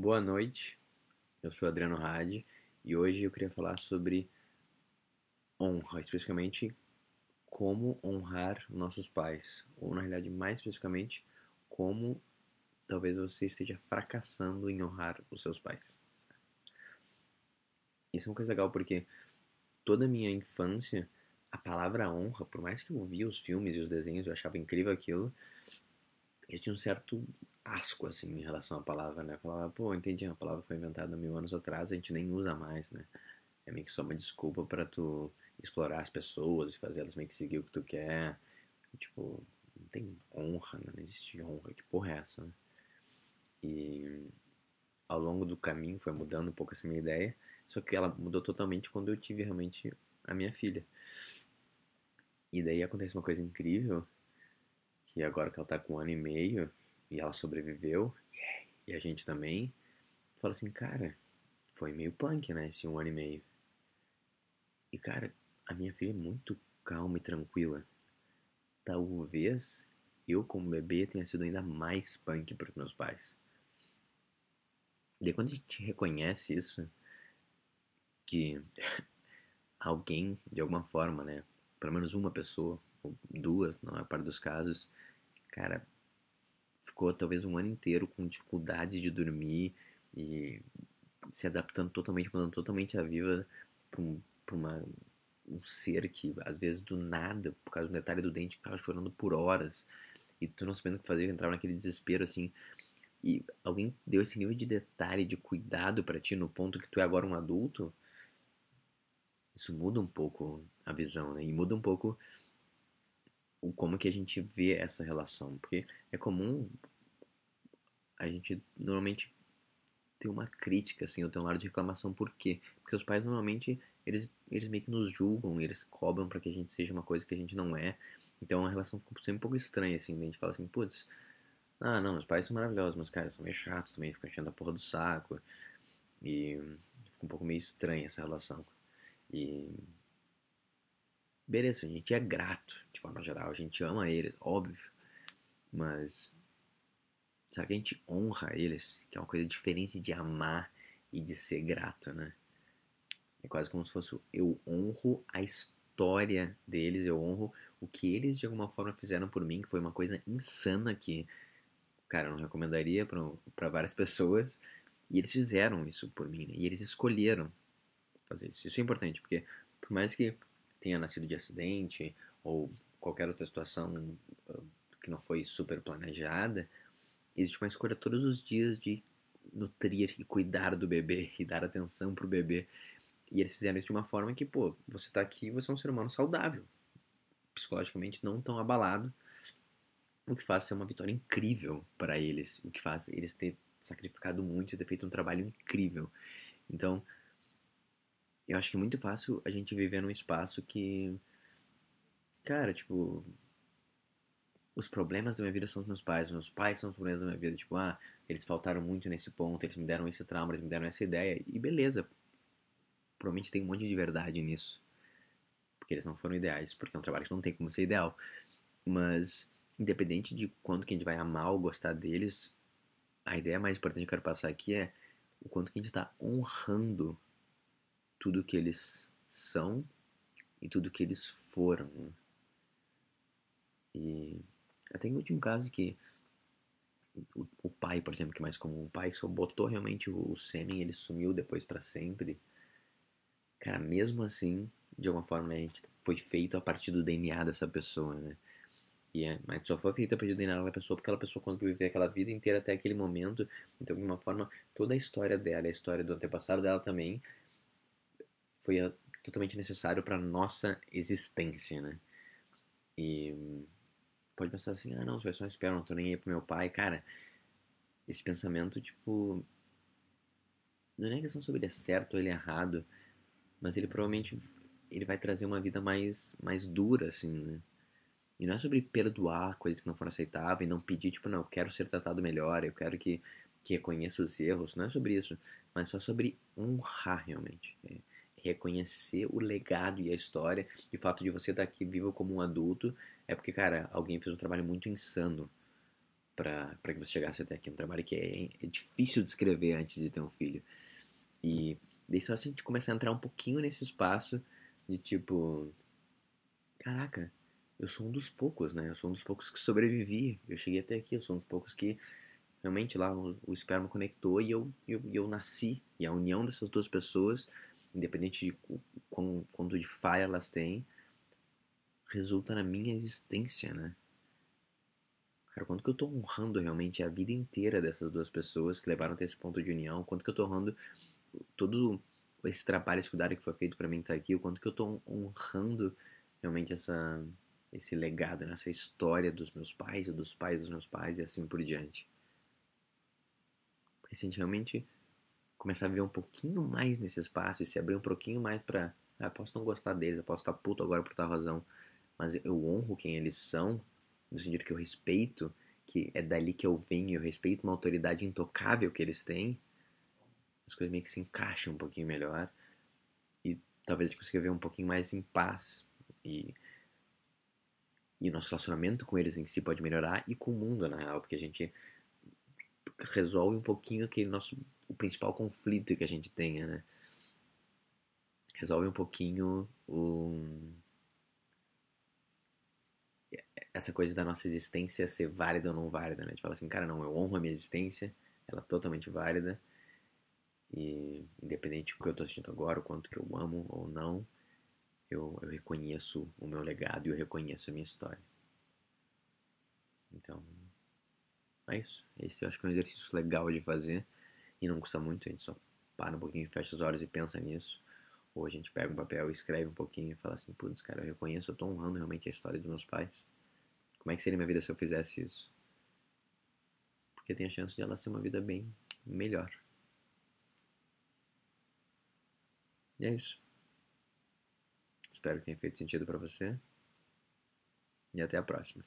Boa noite, eu sou Adriano Hadi e hoje eu queria falar sobre honra, especificamente como honrar nossos pais, ou na realidade, mais especificamente, como talvez você esteja fracassando em honrar os seus pais. Isso é uma coisa legal porque toda a minha infância, a palavra honra, por mais que eu via os filmes e os desenhos, eu achava incrível aquilo, eu tinha um certo asco, assim, em relação à palavra, né? Falava, pô, entendi, a palavra foi inventada mil anos atrás, a gente nem usa mais, né? É meio que só uma desculpa para tu explorar as pessoas e fazer elas meio que seguir o que tu quer. Tipo, não tem honra, né? Não existe honra. Que porra é essa, né? E ao longo do caminho foi mudando um pouco essa minha ideia. Só que ela mudou totalmente quando eu tive realmente a minha filha. E daí acontece uma coisa incrível, que agora que ela tá com um ano e meio, e ela sobreviveu, e a gente também, fala assim, cara, foi meio punk, né, esse um ano e meio. E, cara, a minha filha é muito calma e tranquila. Talvez eu, como bebê, tenha sido ainda mais punk para os meus pais. E quando a gente reconhece isso, que alguém, de alguma forma, né, pelo menos uma pessoa, ou duas, na maior parte dos casos, cara, ficou talvez um ano inteiro com dificuldades de dormir e se adaptando totalmente, mudando totalmente a vida para um, um ser que, às vezes, do nada, por causa do detalhe do dente, ficava chorando por horas e tu não sabendo o que fazer, entrava naquele desespero assim. E alguém deu esse nível de detalhe, de cuidado para ti no ponto que tu é agora um adulto. Isso muda um pouco a visão, né? E muda um pouco como que a gente vê essa relação, porque é comum a gente normalmente ter uma crítica assim, ou ter um lado de reclamação, por quê? Porque os pais normalmente eles eles meio que nos julgam, eles cobram para que a gente seja uma coisa que a gente não é. Então a relação fica sempre um pouco estranha assim, a gente fala assim, putz, ah, não, os pais são maravilhosos, mas cara, são meio chatos também, ficam enchendo a porra do saco. E fica um pouco meio estranha essa relação. E beleza, a gente é grato de forma geral, a gente ama eles, óbvio, mas será que a gente honra eles? Que é uma coisa diferente de amar e de ser grato, né? É quase como se fosse eu honro a história deles, eu honro o que eles de alguma forma fizeram por mim, que foi uma coisa insana que, cara, eu não recomendaria para várias pessoas. E eles fizeram isso por mim, né? E eles escolheram fazer isso. Isso é importante, porque por mais que tenha nascido de acidente ou qualquer outra situação ah, que não foi super planejada, existe uma escolha todos os dias de nutrir e cuidar do bebê e dar atenção pro bebê. E eles fizeram isso de uma forma que, pô, você tá aqui, você é um ser humano saudável, psicologicamente não tão abalado, o que faz ser uma vitória incrível para eles, o que faz eles ter sacrificado muito e ter feito um trabalho incrível. Então, eu acho que é muito fácil a gente viver num espaço que. Cara, tipo. Os problemas da minha vida são os meus pais, os meus pais são os problemas da minha vida. Tipo, ah, eles faltaram muito nesse ponto, eles me deram esse trauma, eles me deram essa ideia. E beleza. Provavelmente tem um monte de verdade nisso. Porque eles não foram ideais, porque é um trabalho que não tem como ser ideal. Mas, independente de quanto que a gente vai amar ou gostar deles, a ideia mais importante que eu quero passar aqui é o quanto que a gente está honrando tudo que eles são e tudo que eles foram. Né? E até em último caso que o, o, pai, por exemplo, que é mais comum, o pai só botou realmente o, o sêmen, ele sumiu depois para sempre. Cara, mesmo assim, de alguma forma, a gente foi feito a partir do DNA dessa pessoa, né? E é, mas só foi feita a partir do DNA daquela pessoa porque aquela pessoa conseguiu viver aquela vida inteira até aquele momento. Então, de alguma forma, toda a história dela, a história do antepassado dela também, foi ah, totalmente necessário para nossa existência, né? E pode pensar assim, ah não, foi só espero, não tô nem aí pro meu pai, cara. Esse pensamento, tipo, não é questão sobre ele é certo ou ele é errado, mas ele provavelmente ele vai trazer uma vida mais mais dura, assim, né? E não é sobre perdoar coisas que não foram aceitáveis, não pedir, tipo, não, eu quero ser tratado melhor, eu quero que, que reconheça os erros, não é sobre isso, mas só sobre honrar realmente. É reconhecer o legado e a história. E o fato de você estar aqui vivo como um adulto é porque, cara, alguém fez um trabalho muito insano para que você chegasse até aqui. Um trabalho que é, é difícil de escrever antes de ter um filho. E daí só a gente começar a entrar um pouquinho nesse espaço de tipo. Caraca, eu sou um dos poucos, né? Eu sou um dos poucos que sobrevivi. Eu cheguei até aqui, eu sou um dos poucos que realmente lá o, o esperma conectou e eu, eu, eu nasci. E a união dessas duas pessoas, independente de quanto, quanto de falha elas têm, resulta na minha existência, né? Cara, quanto que eu tô honrando realmente a vida inteira dessas duas pessoas que levaram até esse ponto de união, quanto que eu tô honrando todo esse trabalho, esse cuidado que foi feito para mim estar aqui, o quanto que eu tô honrando realmente essa, esse legado, né? essa história dos meus pais, ou dos pais dos meus pais e assim por diante. Porque se a gente realmente começar a ver um pouquinho mais nesse espaço e se abrir um pouquinho mais para ah, posso não gostar deles, eu posso estar puto agora por tal razão, mas eu honro quem eles são, no sentido que eu respeito, que é dali que eu venho, eu respeito uma autoridade intocável que eles têm, as coisas meio que se encaixam um pouquinho melhor e talvez a gente consiga ver um pouquinho mais em paz e e nosso relacionamento com eles em si pode melhorar e com o mundo na real, porque a gente resolve um pouquinho aquele nosso o principal conflito que a gente tenha, né? Resolve um pouquinho o essa coisa da nossa existência ser válida ou não válida, né? A gente fala assim, cara, não, eu honro a minha existência, ela é totalmente válida, e independente do que eu estou assistindo agora, o quanto que eu amo ou não, eu, eu reconheço o meu legado e eu reconheço a minha história. Então, é isso. Esse eu acho que é um exercício legal de fazer e não custa muito, a gente só para um pouquinho, fecha os olhos e pensa nisso. Ou a gente pega um papel e escreve um pouquinho e fala assim, putz, cara, eu reconheço, eu tô honrando realmente a história dos meus pais. Como é que seria minha vida se eu fizesse isso? Porque tem a chance de ela ser uma vida bem melhor. E é isso. Espero que tenha feito sentido para você. E até a próxima.